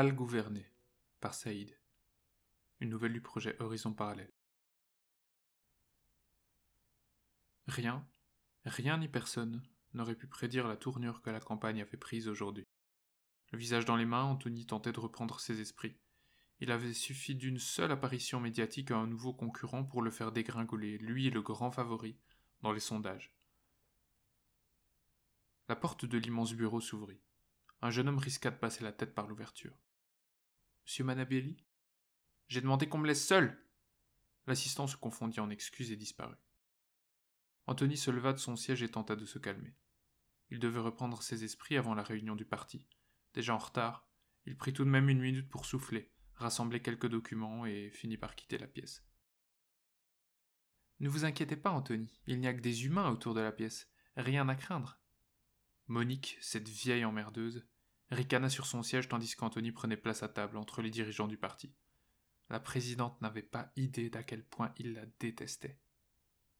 Al gouverner par Saïd. Une nouvelle du projet Horizon Parallèle. Rien, rien ni personne n'aurait pu prédire la tournure que la campagne avait prise aujourd'hui. Le visage dans les mains, Anthony tentait de reprendre ses esprits. Il avait suffi d'une seule apparition médiatique à un nouveau concurrent pour le faire dégringoler, lui le grand favori, dans les sondages. La porte de l'immense bureau s'ouvrit. Un jeune homme risqua de passer la tête par l'ouverture. Monsieur Manabelli? J'ai demandé qu'on me laisse seul L'assistant se confondit en excuses et disparut. Anthony se leva de son siège et tenta de se calmer. Il devait reprendre ses esprits avant la réunion du parti. Déjà en retard, il prit tout de même une minute pour souffler, rassembler quelques documents et finit par quitter la pièce. Ne vous inquiétez pas, Anthony, il n'y a que des humains autour de la pièce. Rien à craindre. Monique, cette vieille emmerdeuse, ricana sur son siège tandis qu'Anthony prenait place à table entre les dirigeants du parti. La présidente n'avait pas idée d'à quel point il la détestait.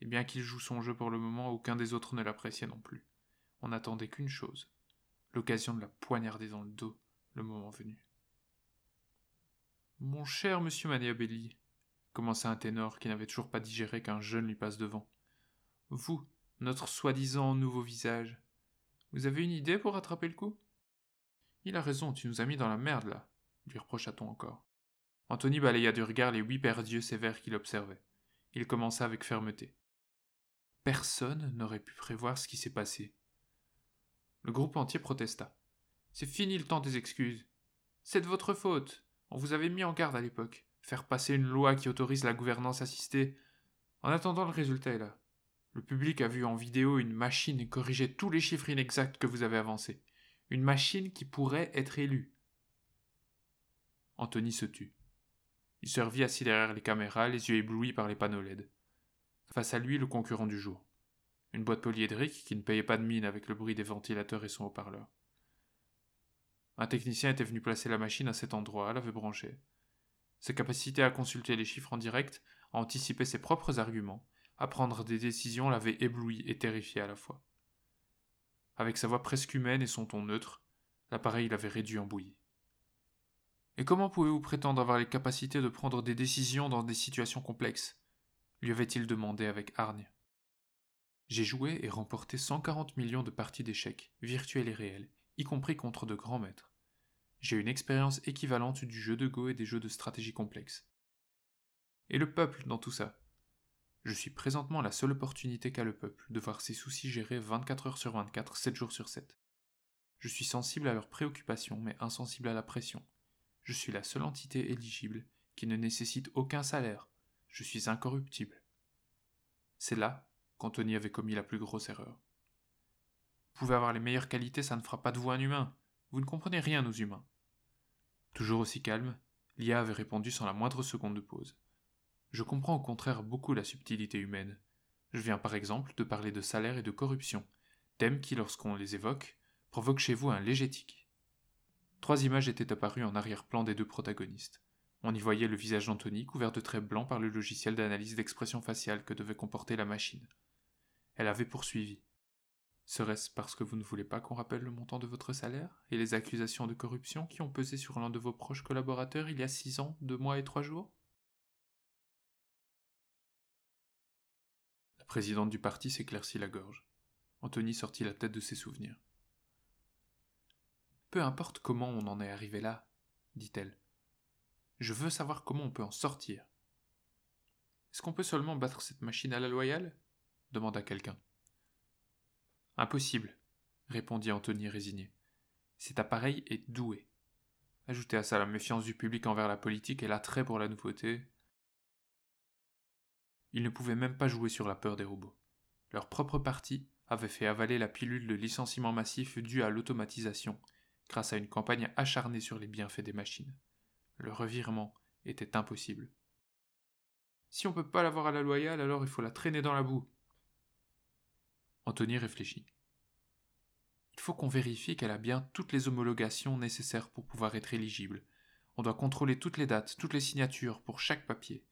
Et bien qu'il joue son jeu pour le moment, aucun des autres ne l'appréciait non plus. On n'attendait qu'une chose l'occasion de la poignarder dans le dos, le moment venu. Mon cher monsieur Maniabelli, commença un ténor qui n'avait toujours pas digéré qu'un jeune lui passe devant. Vous, notre soi-disant nouveau visage, vous avez une idée pour rattraper le coup? Il a raison, tu nous as mis dans la merde là, lui reprocha-t-on encore. Anthony balaya du regard les huit paires d'yeux sévères qu'il observait. Il commença avec fermeté. Personne n'aurait pu prévoir ce qui s'est passé. Le groupe entier protesta. C'est fini le temps des excuses. C'est de votre faute. On vous avait mis en garde à l'époque. Faire passer une loi qui autorise la gouvernance assistée. En attendant, le résultat est là. Le public a vu en vidéo une machine corriger tous les chiffres inexacts que vous avez avancés. Une machine qui pourrait être élue. Anthony se tut. Il se revit assis derrière les caméras, les yeux éblouis par les panneaux LED. Face à lui, le concurrent du jour. Une boîte polyédrique qui ne payait pas de mine avec le bruit des ventilateurs et son haut-parleur. Un technicien était venu placer la machine à cet endroit, l'avait branchée. Sa capacité à consulter les chiffres en direct, à anticiper ses propres arguments, à prendre des décisions l'avait ébloui et terrifié à la fois. Avec sa voix presque humaine et son ton neutre, l'appareil l'avait réduit en bouillie. Et comment pouvez-vous prétendre avoir les capacités de prendre des décisions dans des situations complexes? lui avait-il demandé avec hargne. J'ai joué et remporté 140 millions de parties d'échecs, virtuelles et réelles, y compris contre de grands maîtres. J'ai une expérience équivalente du jeu de Go et des jeux de stratégie complexes. Et le peuple dans tout ça? Je suis présentement la seule opportunité qu'a le peuple de voir ses soucis gérés 24 heures sur 24, 7 jours sur 7. Je suis sensible à leurs préoccupations, mais insensible à la pression, je suis la seule entité éligible qui ne nécessite aucun salaire. Je suis incorruptible. C'est là qu'Anthony avait commis la plus grosse erreur. Vous pouvez avoir les meilleures qualités, ça ne fera pas de vous un humain. Vous ne comprenez rien, nous humains. Toujours aussi calme, Lia avait répondu sans la moindre seconde de pause. Je comprends au contraire beaucoup la subtilité humaine. Je viens par exemple de parler de salaire et de corruption, thèmes qui, lorsqu'on les évoque, provoquent chez vous un léger. Trois images étaient apparues en arrière-plan des deux protagonistes. On y voyait le visage d'Anthony couvert de traits blancs par le logiciel d'analyse d'expression faciale que devait comporter la machine. Elle avait poursuivi. Serait-ce parce que vous ne voulez pas qu'on rappelle le montant de votre salaire et les accusations de corruption qui ont pesé sur l'un de vos proches collaborateurs il y a six ans, deux mois et trois jours? Présidente du parti s'éclaircit la gorge. Anthony sortit la tête de ses souvenirs. Peu importe comment on en est arrivé là, dit-elle. Je veux savoir comment on peut en sortir. Est-ce qu'on peut seulement battre cette machine à la loyale? demanda quelqu'un. Impossible, répondit Anthony résigné. Cet appareil est doué. Ajoutez à ça la méfiance du public envers la politique et l'attrait pour la nouveauté. Ils ne pouvaient même pas jouer sur la peur des robots. Leur propre parti avait fait avaler la pilule de licenciement massif due à l'automatisation grâce à une campagne acharnée sur les bienfaits des machines. Le revirement était impossible. Si on ne peut pas l'avoir à la loyale, alors il faut la traîner dans la boue. Anthony réfléchit. Il faut qu'on vérifie qu'elle a bien toutes les homologations nécessaires pour pouvoir être éligible. On doit contrôler toutes les dates, toutes les signatures pour chaque papier.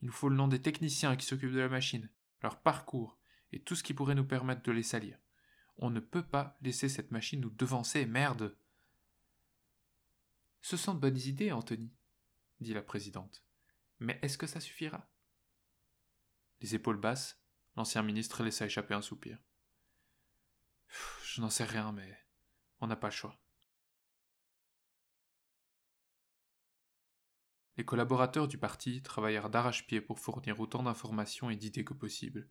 Il nous faut le nom des techniciens qui s'occupent de la machine, leur parcours et tout ce qui pourrait nous permettre de les salir. On ne peut pas laisser cette machine nous devancer, merde. Ce sont de bonnes idées, Anthony, dit la présidente. Mais est-ce que ça suffira? Les épaules basses, l'ancien ministre laissa échapper un soupir. Je n'en sais rien, mais on n'a pas le choix. Les collaborateurs du parti travaillèrent d'arrache-pied pour fournir autant d'informations et d'idées que possible.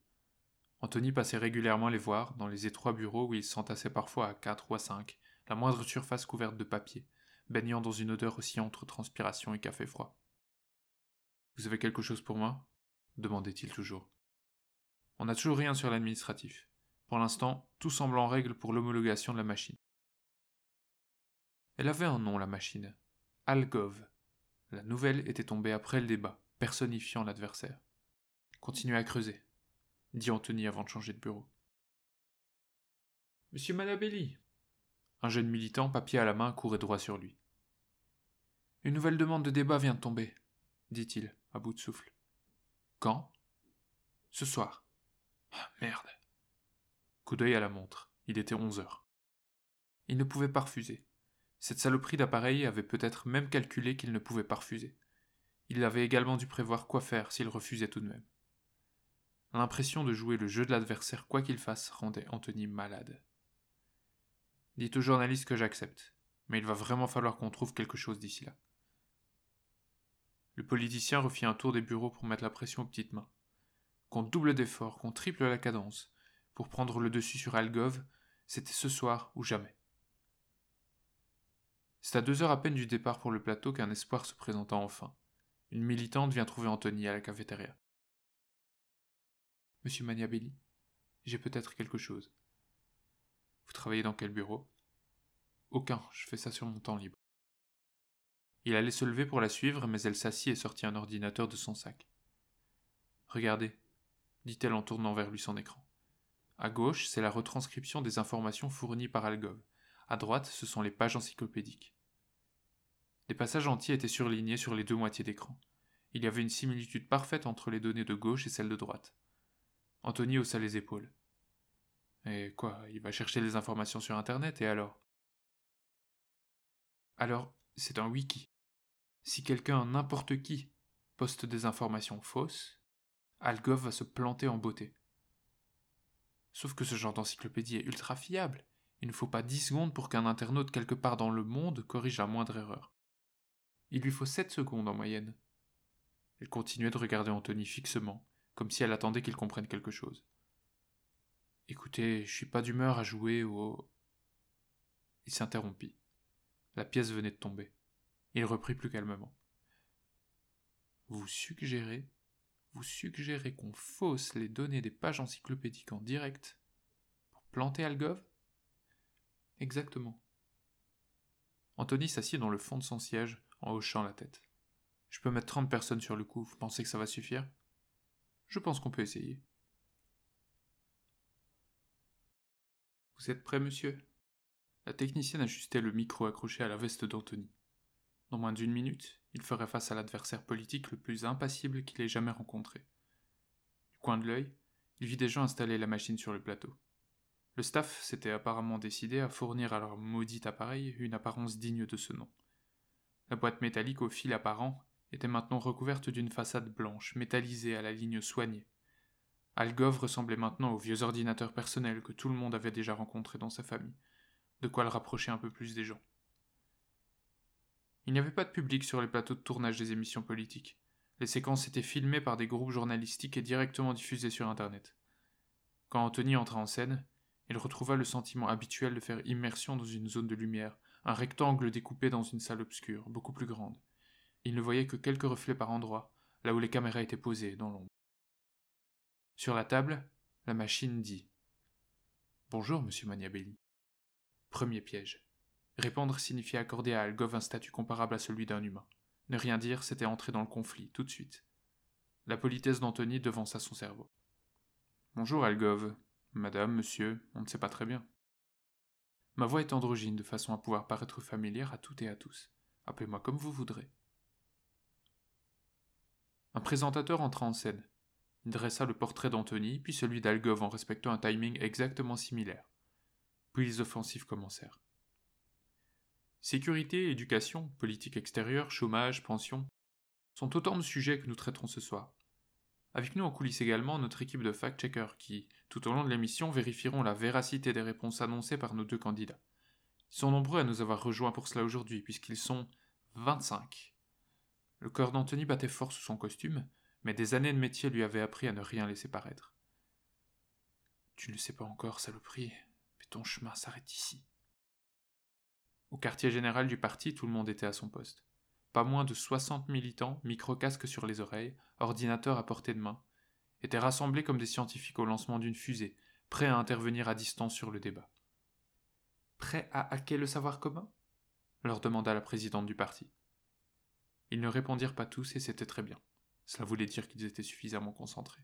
Anthony passait régulièrement les voir dans les étroits bureaux où ils s'entassaient parfois à quatre ou à cinq, la moindre surface couverte de papier, baignant dans une odeur aussi entre transpiration et café froid. Vous avez quelque chose pour moi? demandait-il toujours. On n'a toujours rien sur l'administratif. Pour l'instant, tout semble en règle pour l'homologation de la machine. Elle avait un nom, la machine. Algov. La nouvelle était tombée après le débat, personnifiant l'adversaire. Continuez à creuser, dit Anthony avant de changer de bureau. Monsieur Manabelli Un jeune militant, papier à la main, courait droit sur lui. Une nouvelle demande de débat vient de tomber, dit-il, à bout de souffle. Quand? Ce soir. Ah, merde. Coup d'œil à la montre. Il était onze heures. Il ne pouvait pas refuser. Cette saloperie d'appareil avait peut-être même calculé qu'il ne pouvait pas refuser. Il avait également dû prévoir quoi faire s'il refusait tout de même. L'impression de jouer le jeu de l'adversaire quoi qu'il fasse rendait Anthony malade. Dites aux journalistes que j'accepte, mais il va vraiment falloir qu'on trouve quelque chose d'ici là. Le politicien refit un tour des bureaux pour mettre la pression aux petites mains. Qu'on double d'efforts, qu'on triple la cadence, pour prendre le dessus sur Algov, c'était ce soir ou jamais. C'est à deux heures à peine du départ pour le plateau qu'un espoir se présenta enfin. Une militante vient trouver Anthony à la cafétéria. Monsieur Maniabelli, j'ai peut-être quelque chose. Vous travaillez dans quel bureau? Aucun, je fais ça sur mon temps libre. Il allait se lever pour la suivre, mais elle s'assit et sortit un ordinateur de son sac. Regardez, dit-elle en tournant vers lui son écran. À gauche, c'est la retranscription des informations fournies par Algov. À droite, ce sont les pages encyclopédiques. Les passages entiers étaient surlignés sur les deux moitiés d'écran. Il y avait une similitude parfaite entre les données de gauche et celles de droite. Anthony haussa les épaules. Et quoi, il va chercher les informations sur Internet, et alors? Alors, c'est un wiki. Si quelqu'un, n'importe qui, poste des informations fausses, Algov va se planter en beauté. Sauf que ce genre d'encyclopédie est ultra fiable. Il ne faut pas dix secondes pour qu'un internaute quelque part dans le monde corrige la moindre erreur. Il lui faut sept secondes en moyenne. Elle continuait de regarder Anthony fixement, comme si elle attendait qu'il comprenne quelque chose. Écoutez, je suis pas d'humeur à jouer au. Il s'interrompit. La pièce venait de tomber. Il reprit plus calmement. Vous suggérez, vous suggérez qu'on fausse les données des pages encyclopédiques en direct pour planter Algov? Exactement. Anthony s'assit dans le fond de son siège en hochant la tête. Je peux mettre trente personnes sur le coup, vous pensez que ça va suffire? Je pense qu'on peut essayer. Vous êtes prêt, monsieur? La technicienne ajustait le micro accroché à la veste d'Anthony. Dans moins d'une minute, il ferait face à l'adversaire politique le plus impassible qu'il ait jamais rencontré. Du coin de l'œil, il vit des gens installer la machine sur le plateau. Le staff s'était apparemment décidé à fournir à leur maudit appareil une apparence digne de ce nom. La boîte métallique au fil apparent était maintenant recouverte d'une façade blanche, métallisée à la ligne soignée. Algov ressemblait maintenant aux vieux ordinateurs personnels que tout le monde avait déjà rencontrés dans sa famille, de quoi le rapprocher un peu plus des gens. Il n'y avait pas de public sur les plateaux de tournage des émissions politiques. Les séquences étaient filmées par des groupes journalistiques et directement diffusées sur Internet. Quand Anthony entra en scène, il retrouva le sentiment habituel de faire immersion dans une zone de lumière, un rectangle découpé dans une salle obscure, beaucoup plus grande. Il ne voyait que quelques reflets par endroits, là où les caméras étaient posées, dans l'ombre. Sur la table, la machine dit Bonjour, monsieur Maniabelli. Premier piège. Répondre signifiait accorder à Algov un statut comparable à celui d'un humain. Ne rien dire, c'était entrer dans le conflit, tout de suite. La politesse d'Anthony devança son cerveau. Bonjour, Algov. Madame, monsieur, on ne sait pas très bien. Ma voix est androgyne de façon à pouvoir paraître familière à toutes et à tous. Appelez-moi comme vous voudrez. Un présentateur entra en scène. Il dressa le portrait d'Anthony, puis celui d'Algov en respectant un timing exactement similaire. Puis les offensives commencèrent. Sécurité, éducation, politique extérieure, chômage, pension sont autant de sujets que nous traiterons ce soir. Avec nous en coulisses également notre équipe de fact-checkers qui, tout au long de l'émission, vérifieront la véracité des réponses annoncées par nos deux candidats. Ils sont nombreux à nous avoir rejoints pour cela aujourd'hui, puisqu'ils sont 25. Le corps d'Anthony battait fort sous son costume, mais des années de métier lui avaient appris à ne rien laisser paraître. Tu ne le sais pas encore, saloperie, mais ton chemin s'arrête ici. Au quartier général du parti, tout le monde était à son poste. Pas moins de 60 militants, micro-casques sur les oreilles, ordinateurs à portée de main, étaient rassemblés comme des scientifiques au lancement d'une fusée, prêts à intervenir à distance sur le débat. Prêts à hacker le savoir commun? leur demanda la présidente du parti. Ils ne répondirent pas tous et c'était très bien. Cela voulait dire qu'ils étaient suffisamment concentrés.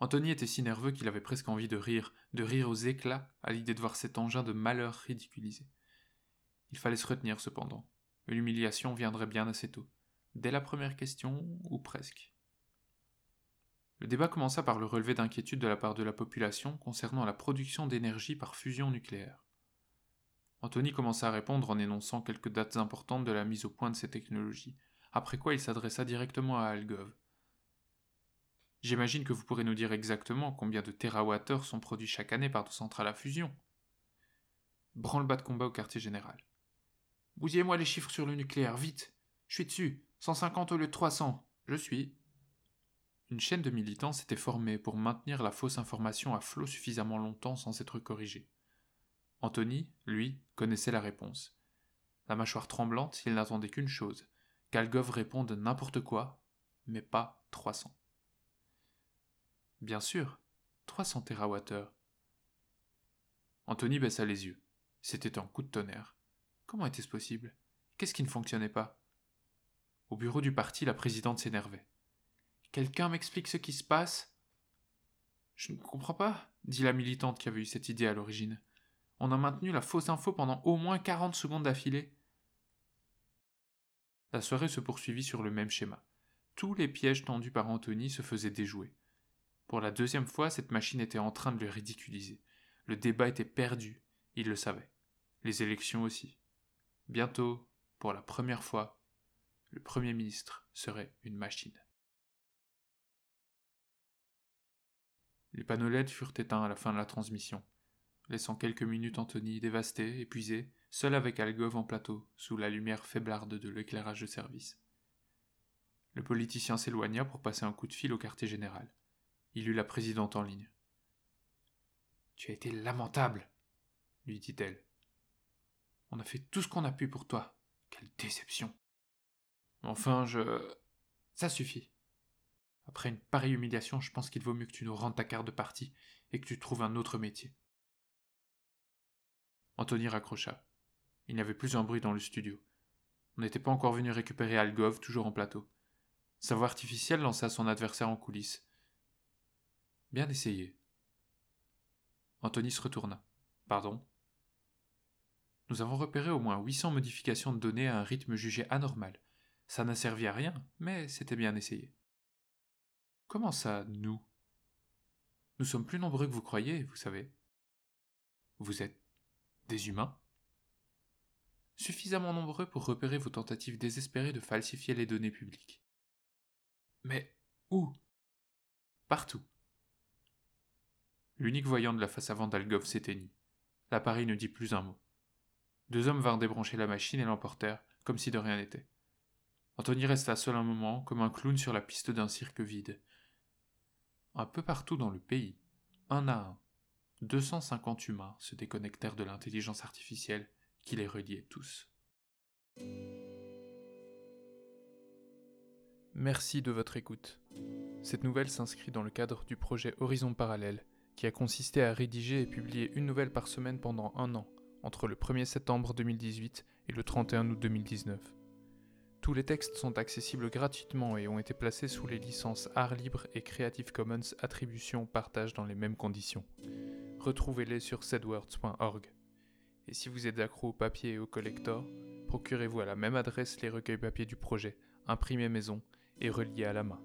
Anthony était si nerveux qu'il avait presque envie de rire, de rire aux éclats à l'idée de voir cet engin de malheur ridiculisé. Il fallait se retenir cependant. L'humiliation viendrait bien assez tôt, dès la première question, ou presque. Le débat commença par le relevé d'inquiétude de la part de la population concernant la production d'énergie par fusion nucléaire. Anthony commença à répondre en énonçant quelques dates importantes de la mise au point de ces technologies, après quoi il s'adressa directement à Algov, J'imagine que vous pourrez nous dire exactement combien de TWh sont produits chaque année par nos centrales à fusion. Branle-bas de combat au quartier général. Bousillez-moi les chiffres sur le nucléaire, vite Je suis dessus 150 au lieu de 300 Je suis. Une chaîne de militants s'était formée pour maintenir la fausse information à flot suffisamment longtemps sans être corrigée. Anthony, lui, connaissait la réponse. La mâchoire tremblante, il n'attendait qu'une chose qu'Algov réponde n'importe quoi, mais pas 300. Bien sûr, 300 TWh. Anthony baissa les yeux. C'était un coup de tonnerre. Comment était-ce possible? Qu'est-ce qui ne fonctionnait pas? Au bureau du parti, la présidente s'énervait. Quelqu'un m'explique ce qui se passe? Je ne comprends pas, dit la militante qui avait eu cette idée à l'origine. On a maintenu la fausse info pendant au moins 40 secondes d'affilée. La soirée se poursuivit sur le même schéma. Tous les pièges tendus par Anthony se faisaient déjouer. Pour la deuxième fois, cette machine était en train de le ridiculiser. Le débat était perdu, il le savait. Les élections aussi. Bientôt, pour la première fois, le Premier ministre serait une machine. Les panneaux LED furent éteints à la fin de la transmission, laissant quelques minutes Anthony dévasté, épuisé, seul avec Algov en plateau, sous la lumière faiblarde de l'éclairage de service. Le politicien s'éloigna pour passer un coup de fil au quartier général. Il eut la présidente en ligne. Tu as été lamentable, lui dit-elle. On a fait tout ce qu'on a pu pour toi. Quelle déception. Enfin, je. Ça suffit. Après une pareille humiliation, je pense qu'il vaut mieux que tu nous rendes ta carte de parti et que tu trouves un autre métier. Anthony raccrocha. Il n'y avait plus un bruit dans le studio. On n'était pas encore venu récupérer Algov, toujours en plateau. Sa voix artificielle lança son adversaire en coulisses. Bien essayé. Anthony se retourna. Pardon? Nous avons repéré au moins 800 modifications de données à un rythme jugé anormal. Ça n'a servi à rien, mais c'était bien essayé. Comment ça, nous? Nous sommes plus nombreux que vous croyez, vous savez. Vous êtes des humains? Suffisamment nombreux pour repérer vos tentatives désespérées de falsifier les données publiques. Mais où? Partout. L'unique voyant de la face avant d'Algov s'éteignit. L'appareil ne dit plus un mot. Deux hommes vinrent débrancher la machine et l'emportèrent, comme si de rien n'était. Anthony resta seul un moment, comme un clown sur la piste d'un cirque vide. Un peu partout dans le pays, un à un, 250 humains se déconnectèrent de l'intelligence artificielle qui les reliait tous. Merci de votre écoute. Cette nouvelle s'inscrit dans le cadre du projet Horizon Parallèle, qui a consisté à rédiger et publier une nouvelle par semaine pendant un an, entre le 1er septembre 2018 et le 31 août 2019. Tous les textes sont accessibles gratuitement et ont été placés sous les licences Art Libre et Creative Commons Attribution Partage dans les mêmes conditions. Retrouvez-les sur sedwords.org. Et si vous êtes accro au papier et au collector, procurez-vous à la même adresse les recueils papier du projet, imprimés maison et reliés à la main.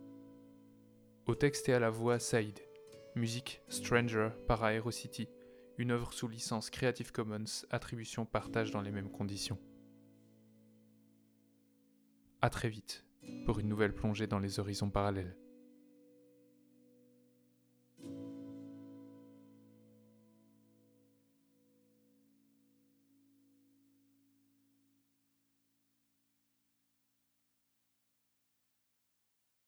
Au texte et à la voix, Saïd. Musique Stranger par Aerocity, une œuvre sous licence Creative Commons, attribution partage dans les mêmes conditions. A très vite pour une nouvelle plongée dans les horizons parallèles.